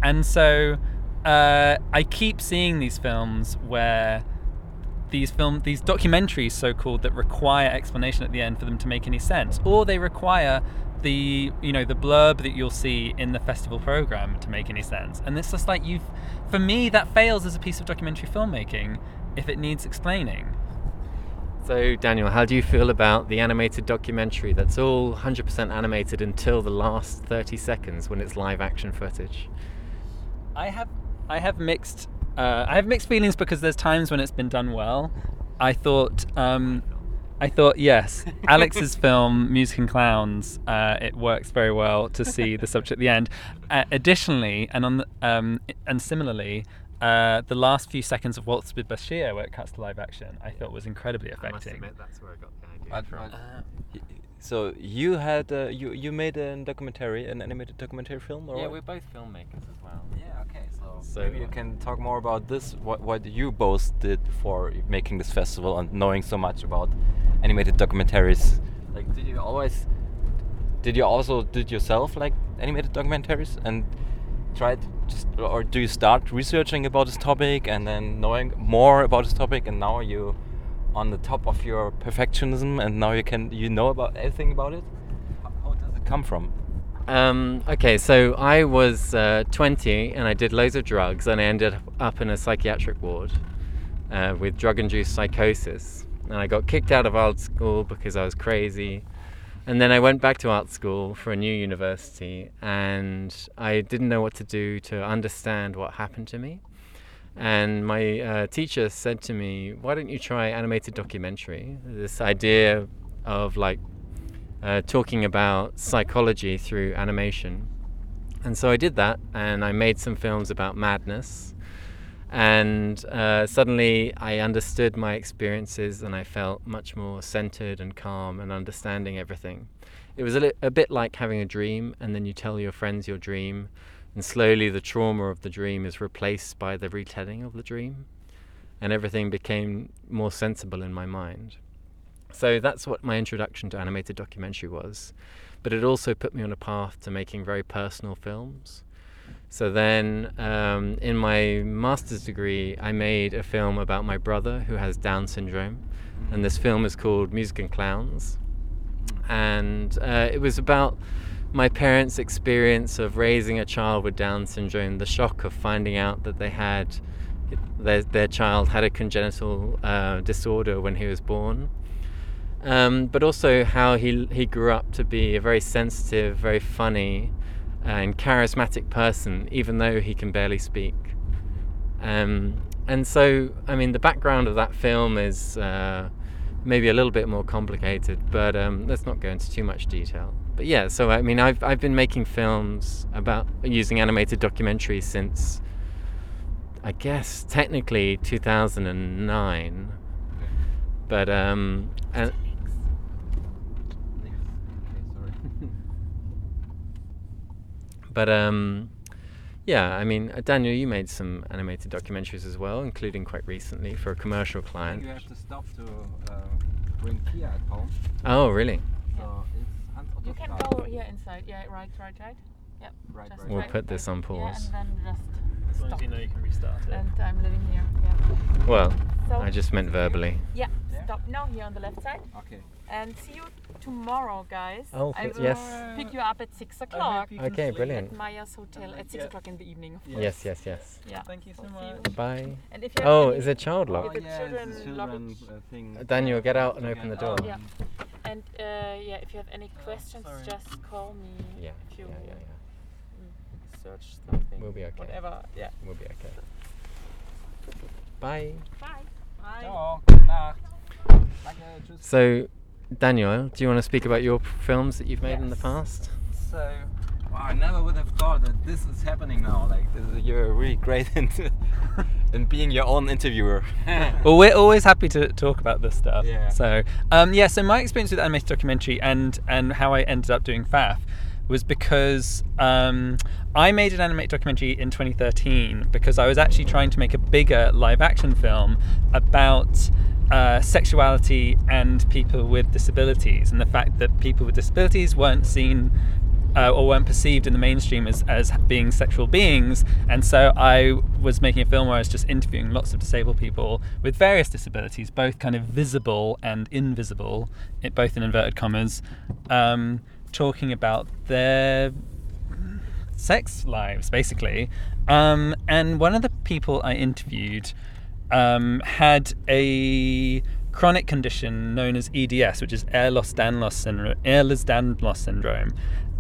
And so uh, I keep seeing these films where these film these documentaries so called that require explanation at the end for them to make any sense or they require the you know the blurb that you'll see in the festival program to make any sense and it's just like you've for me that fails as a piece of documentary filmmaking if it needs explaining So, Daniel, how do you feel about the animated documentary that's all 100% animated until the last 30 seconds when it's live action footage? I have I have mixed uh, I have mixed feelings because there's times when it's been done well. I thought um, I thought yes, Alex's film Music and Clowns uh, it works very well to see the subject at the end. Uh, additionally, and on the, um, and similarly. Uh, the last few seconds of Waltz with Bashir, where it cuts to live action, I thought was incredibly I must affecting. admit that's where I got the idea But- from. but- So you had uh, you you made a documentary, an animated documentary film, or yeah, what? we're both filmmakers as well. Yeah, okay. So, maybe you can talk more about this. What what you both did for making this festival and knowing so much about animated documentaries. Like, did you always? Did you also did yourself like animated documentaries and tried just or do you start researching about this topic and then knowing more about this topic and now you on the top of your perfectionism and now you can you know about everything about it? How does it come from? Um, okay, so I was uh, 20 and I did loads of drugs and I ended up in a psychiatric ward uh, with drug induced psychosis. And I got kicked out of art school because I was crazy. and then I went back to art school for a new university, and I didn't know what to do to understand what happened to me. And my uh, teacher said to me, "Why don't you try animated documentary? This idea of like uh, talking about psychology through animation." And so I did that, and I made some films about madness. And uh, suddenly I understood my experiences and I felt much more centered and calm and understanding everything. It was a, li- a bit like having a dream, and then you tell your friends your dream, and slowly the trauma of the dream is replaced by the retelling of the dream, and everything became more sensible in my mind. So that's what my introduction to animated documentary was. But it also put me on a path to making very personal films. So then, um, in my master's degree, I made a film about my brother who has Down syndrome, and this film is called Music and Clowns. And uh, it was about my parents' experience of raising a child with Down syndrome, the shock of finding out that they had their, their child had a congenital uh, disorder when he was born. Um, but also how he he grew up to be a very sensitive, very funny, and charismatic person, even though he can barely speak. Um, and so, I mean, the background of that film is uh, maybe a little bit more complicated, but um, let's not go into too much detail. But yeah, so I mean, I've I've been making films about using animated documentaries since, I guess, technically 2009. But um, and but um, yeah, I mean, uh, Daniel, you made some animated documentaries as well, including quite recently for a commercial client. You have to stop to uh, bring Kia at home. Oh, really? So it's You can Straße. go here inside. Yeah, right, right, right. Yep. Right, just right. We'll right. put this on pause. Yeah, pause. and then just As long as stop. you know you can restart it. And I'm living here. Yeah. Well, So I just meant verbally. yeah, stop now here on the left side. Okay. And see you tomorrow, guys. Oh, I f- will yes. pick you up at six o'clock Okay, brilliant. at Maya's hotel at six o'clock in the evening. Of course. Yes, yes, yes. Yeah. Thank you so much. Bye. And if you Oh, any- is it child Oh, lock? With the children luggage. uh, thing. Daniel, get out and open the door. Yeah. And uh, yeah, if you have any questions, sorry. just call me. Yeah, If you yeah, yeah, mm, search something. We'll be okay. Whatever. Yeah. We'll be okay. Bye. Bye. Bye. Ciao. Gute Nacht. Danke. Tschüss. So, Daniel, do you want to speak about your films that you've made in the past? So, wow, I never would have thought that this is happening now. Like, this is, you're really great in, in being your own interviewer. well, we're always happy to talk about this stuff. Yeah. So, um, yeah. So my experience with animated documentary and and how I ended up doing FAF was because um, I made an animated documentary in 2013 because I was actually trying to make a bigger live action film about uh, sexuality and people with disabilities and the fact that people with disabilities weren't seen uh, or weren't perceived in the mainstream as, as being sexual beings. And so I was making a film where I was just interviewing lots of disabled people with various disabilities, both kind of visible and invisible, it, both in inverted commas, um, talking about their sex lives, basically. Um, and one of the people I interviewed um, had a chronic condition known as EDS, which is Ehlers-Danlos syndrome. Ehlers-Danlos syndrome,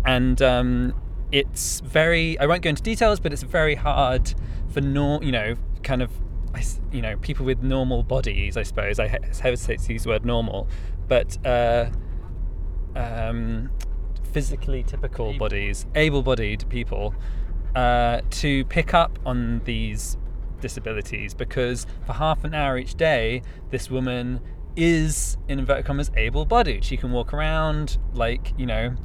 and um, it's very. I won't go into details, but it's very hard for nor you know kind of you know people with normal bodies. I suppose I hesitate to use the word normal, but. Uh, um, physically typical bodies, able-bodied people, uh, to pick up on these disabilities because for half an hour each day, this woman is in inverted commas able-bodied. She can walk around like you know,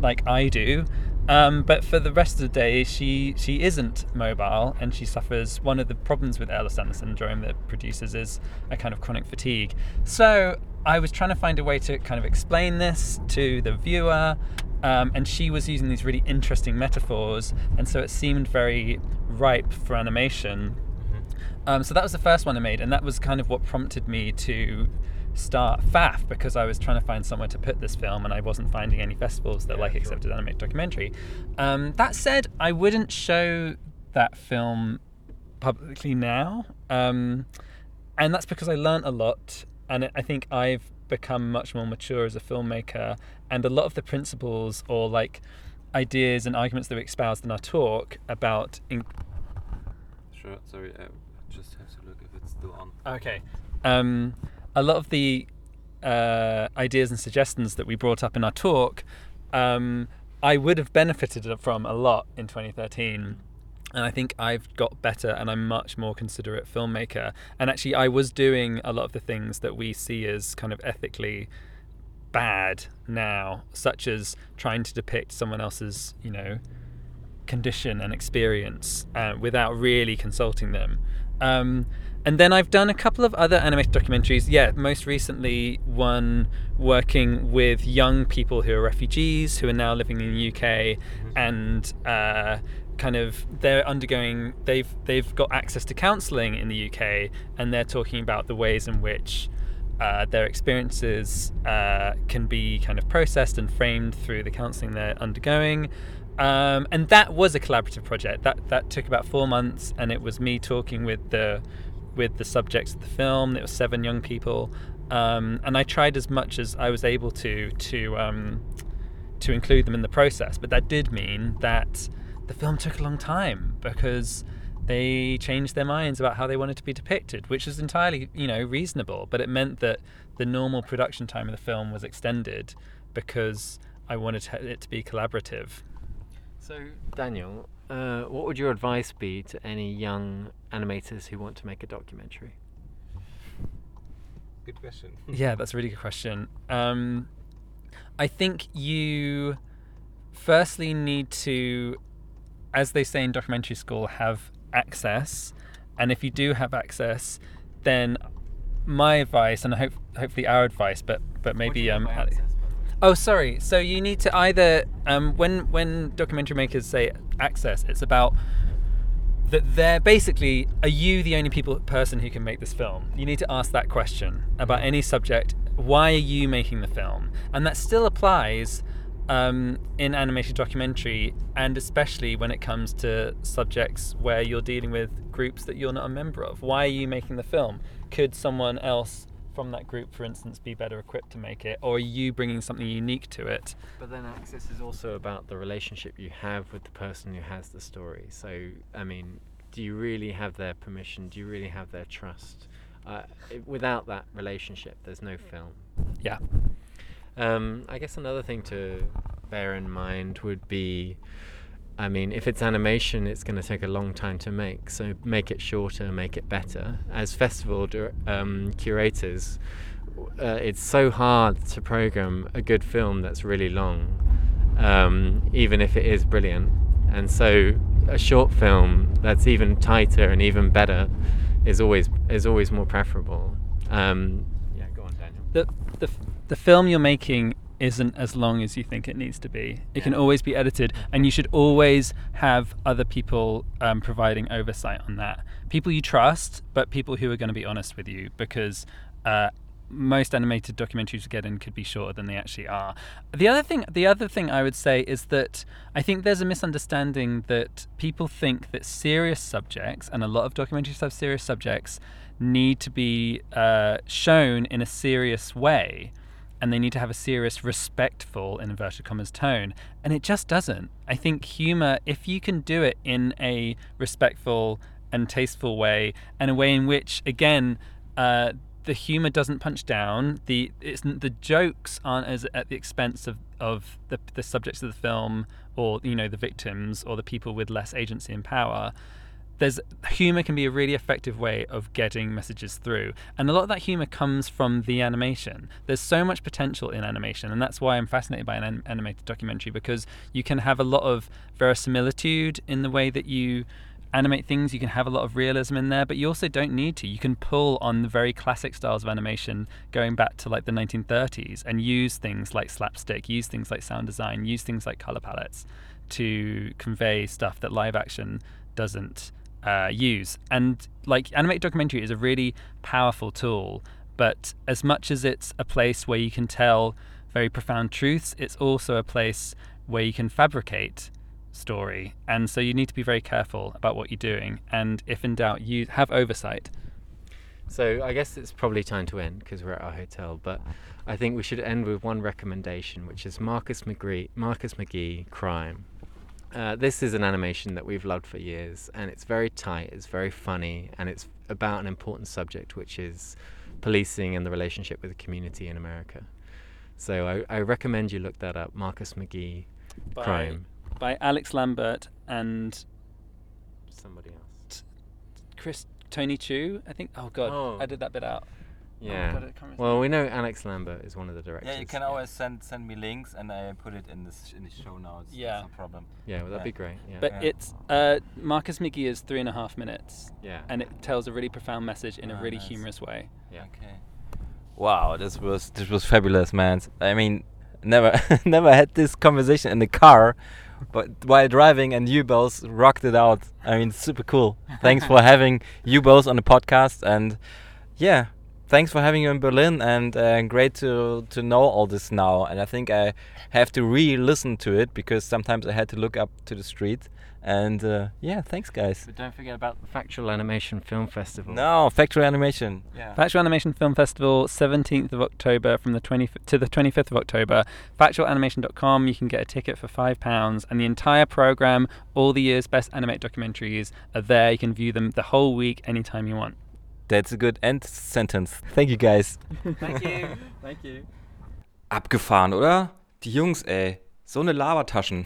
like I do. Um, but for the rest of the day, she she isn't mobile, and she suffers one of the problems with Ehlers-Danlos syndrome that produces is a kind of chronic fatigue. So I was trying to find a way to kind of explain this to the viewer, um, and she was using these really interesting metaphors, and so it seemed very ripe for animation. Um, so that was the first one I made, and that was kind of what prompted me to start FAF because I was trying to find somewhere to put this film, and I wasn't finding any festivals that like accepted animated documentary. Um, that said, I wouldn't show that film publicly now, um, and that's because I learnt a lot, and I think I've become much more mature as a filmmaker, and a lot of the principles or like ideas and arguments that we espoused in our talk about. In- Sure. Sorry, I just have to look if it's still on. Okay. Um, a lot of the uh, ideas and suggestions that we brought up in our talk, um, I would have benefited from a lot in 2013. And I think I've got better and I'm much more considerate filmmaker. And actually, I was doing a lot of the things that we see as kind of ethically bad now, such as trying to depict someone else's, you know, condition and experience uh, without really consulting them. Um, and then I've done a couple of other animated documentaries. Yeah, most recently one working with young people who are refugees who are now living in the UK and uh, kind of they're undergoing they've they've got access to counselling in the UK and they're talking about the ways in which uh, their experiences uh, can be kind of processed and framed through the counselling they're undergoing. Um, and that was a collaborative project. That that took about four months, and it was me talking with the with the subjects of the film. It was seven young people, um, and I tried as much as I was able to to um, to include them in the process. But that did mean that the film took a long time because they changed their minds about how they wanted to be depicted, which is entirely you know reasonable. But it meant that the normal production time of the film was extended because I wanted it to be collaborative. So, Daniel, uh, what would your advice be to any young animators who want to make a documentary? Good question. yeah, that's a really good question. Um, I think you firstly need to, as they say in documentary school, have access. And if you do have access, then my advice, and hope, hopefully our advice, but but maybe um, Oh, sorry. So you need to either um, when when documentary makers say access, it's about that they're basically are you the only people person who can make this film? You need to ask that question about any subject. Why are you making the film? And that still applies um, in animated documentary, and especially when it comes to subjects where you're dealing with groups that you're not a member of. Why are you making the film? Could someone else from that group, for instance, be better equipped to make it, or are you bringing something unique to it? But then access is also about the relationship you have with the person who has the story. So, I mean, do you really have their permission? Do you really have their trust? Uh, without that relationship, there's no film. Yeah. Um, I guess another thing to bear in mind would be I mean, if it's animation, it's going to take a long time to make. So make it shorter, make it better. As festival um, curators, uh, it's so hard to program a good film that's really long, um, even if it is brilliant. And so a short film that's even tighter and even better is always is always more preferable. Um, yeah, go on, Daniel. the the the film you're making isn't as long as you think it needs to be. It can always be edited, and you should always have other people um, providing oversight on that. People you trust, but people who are going to be honest with you, because. Uh, most animated documentaries you get in could be shorter than they actually are. The other thing, the other thing I would say is that I think there's a misunderstanding that people think that serious subjects, and a lot of documentaries have serious subjects, need to be uh, shown in a serious way and they need to have a serious, respectful, in inverted commas, tone. And it just doesn't. I think humor, if you can do it in a respectful and tasteful way, and a way in which, again, uh, the humor doesn't punch down. The the jokes aren't as at the expense of of the the subjects of the film, or you know the victims, or the people with less agency and power there's humor can be a really effective way of getting messages through. And a lot of that humor comes from the animation. There's so much potential in animation and that's why i'm fascinated by an anim- animated documentary because you can have a lot of verisimilitude in the way that you animate things. You can have a lot of realism in there but you also don't need to. You can pull on the very classic styles of animation going back to like the 1930s and use things like slapstick use things like sound design use things like color palettes to convey stuff that live action doesn't uh, use. And like animated documentary is a really powerful tool, but as much as it's a place where you can tell very profound truths, it's also a place where you can fabricate story. And so you need to be very careful about what you're doing. And if in doubt, you have oversight. So I guess it's probably time to end because we're at our hotel. But I think we should end with one recommendation, which is Marcus McGee, Marcus McGee Crime. Uh, this is an animation that we've loved for years, and it's very tight, it's very funny, and it's about an important subject, which is policing and the relationship with the community in America. So I, I recommend you look that up, Marcus McGee By, Crime. by Alex Lambert and Somebody else. Chris Tony Chu. I think. Oh God, Oh. I did that bit out. Yeah. God, I can't remember. well, we know Alex Lambert is one of the directors. Yeah, you can always send send me links and I put it in this in the show notes. Yeah. no problem. Yeah, well, that'd Yeah. be great. Yeah. But Yeah. it's uh, Marcus McGee is three and a half minutes, yeah. and it tells a really profound message in a Ah, really nice. humorous way. yeah. Okay. Wow, this was this was fabulous, man. I mean, never never had this conversation in the car, but while driving, and you both rocked it out. I mean, super cool. Thanks for having you both on the podcast, and yeah, thanks for having you in Berlin, and uh, great to to know all this now. And I think I have to re-listen to it because sometimes I had to look up to the street. And uh, yeah, thanks, guys. But don't forget about the Factual Animation Film Festival. No, Factual animation. Yeah. Factual Animation Film Festival, 17th of October from the 20 to the 25th of October. Factualanimation.com. You can get a ticket for five pounds, and the entire program, all the year's best animated documentaries, are there. You can view them the whole week, anytime you want. That's a good end sentence. Thank you, guys. Thank you. Thank you. Abgefahren, oder? Die Jungs, ey. So eine Labertaschen.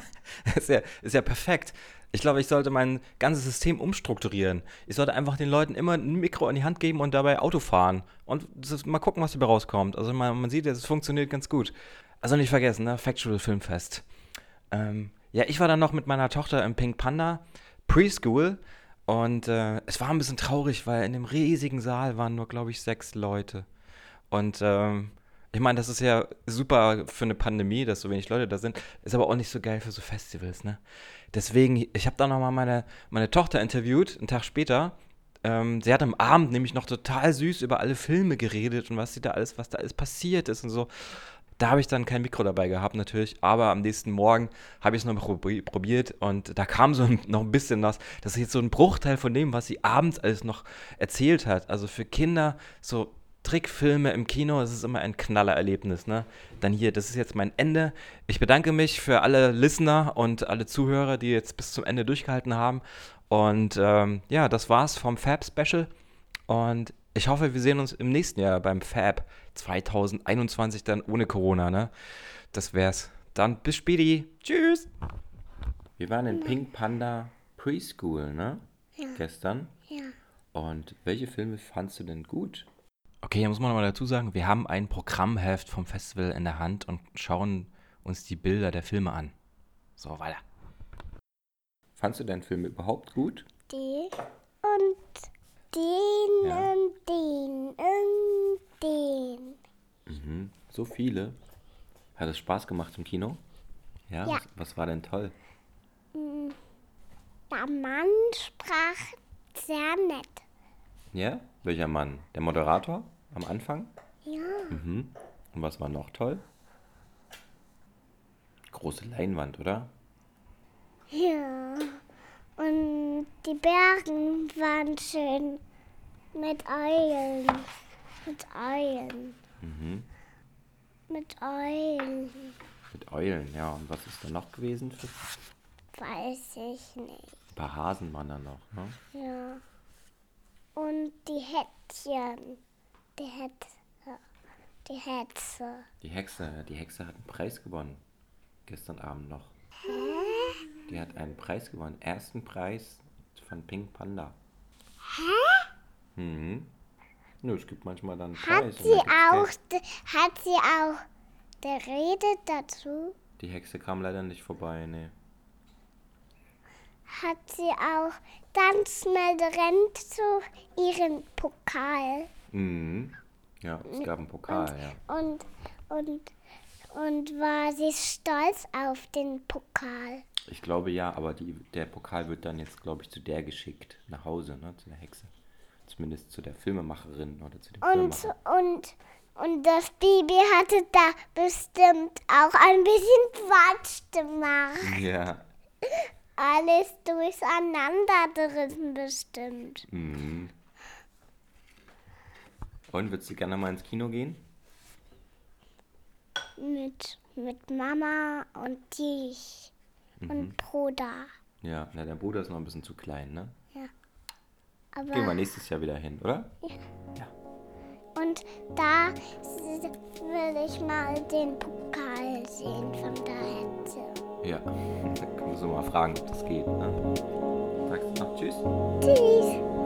ist, ja, ist ja perfekt. Ich glaube, ich sollte mein ganzes System umstrukturieren. Ich sollte einfach den Leuten immer ein Mikro in die Hand geben und dabei Auto fahren. Und das, mal gucken, was dabei rauskommt. Also man, man sieht, es funktioniert ganz gut. Also nicht vergessen, ne? Factual Filmfest. Ähm, ja, ich war dann noch mit meiner Tochter im Pink Panda Preschool. Und äh, es war ein bisschen traurig, weil in dem riesigen Saal waren nur, glaube ich, sechs Leute. Und ähm, ich meine, das ist ja super für eine Pandemie, dass so wenig Leute da sind. Ist aber auch nicht so geil für so Festivals, ne? Deswegen, ich habe dann nochmal meine, meine Tochter interviewt, einen Tag später. Ähm, sie hat am Abend nämlich noch total süß über alle Filme geredet und was sie da alles, was da alles passiert ist und so. Da habe ich dann kein Mikro dabei gehabt, natürlich, aber am nächsten Morgen habe ich es noch probi probiert und da kam so ein, noch ein bisschen was. Das ist jetzt so ein Bruchteil von dem, was sie abends alles noch erzählt hat. Also für Kinder so Trickfilme im Kino, das ist immer ein Knallererlebnis, ne? Dann hier, das ist jetzt mein Ende. Ich bedanke mich für alle Listener und alle Zuhörer, die jetzt bis zum Ende durchgehalten haben. Und ähm, ja, das war's vom Fab Special. Und ich hoffe, wir sehen uns im nächsten Jahr beim Fab 2021 dann ohne Corona, ne? Das wär's. Dann bis späti. Tschüss. Wir waren in Pink Panda Preschool, ne? Ja. Gestern. Ja. Und welche Filme fandst du denn gut? Okay, hier muss man nochmal dazu sagen, wir haben ein Programmheft vom Festival in der Hand und schauen uns die Bilder der Filme an. So, weiter. Fandst du deinen Film überhaupt gut? Die und den Ja. und den und den. Mhm. So viele. Hat es Spaß gemacht im Kino? Ja? Ja. Was, was war denn toll? Hm, Der Mann sprach sehr nett. Ja? Welcher Mann? Der Moderator am Anfang? Ja. Mhm. Und was war noch toll? Große Leinwand, oder? Ja. Und die Bergen waren schön mit Eulen. Mit Eulen. Mhm. Mit Eulen. Mit Eulen, ja. Und was ist da noch gewesen? Für Weiß ich nicht. ein paar Hasen waren da noch, ne? Ja. Und die Hätzchen. Die Hetze. Die Hetze. Die Hexe, die Hexe hat einen Preis gewonnen. Gestern Abend noch. Hä? Die hat einen Preis gewonnen. Ersten Preis von Pink Panda. Hä? Mhm. Nö, es gibt manchmal dann einen Hat und sie gibt's auch, hat sie auch der Rede dazu? Die Hexe kam leider nicht vorbei, ne. Hat sie auch ganz schnell rennt zu ihren Pokal? Mhm. Ja, es gab einen Pokal, ja. Und, und, und war sie stolz auf den Pokal? Ich glaube ja, aber die, der Pokal wird dann jetzt, glaube ich, zu der geschickt. Nach Hause, ne? Zu der Hexe. Zumindest zu der Filmemacherin oder zu dem Und, Filmemacher. und, und das Baby hatte da bestimmt auch ein bisschen Quatsch gemacht. Ja. Alles durcheinander drin bestimmt. Mhm. Und würdest du gerne mal ins Kino gehen? Mit, mit Mama und dich mhm. und Bruder. Ja, na, der Bruder ist noch ein bisschen zu klein, ne? Ja. Aber Gehen wir nächstes Jahr wieder hin, oder? Ja. ja. Und da will ich mal den Pokal sehen von der Hetze. Ja, da können wir so mal fragen, ob das geht, ne? Sagst du noch Tschüss? Tschüss.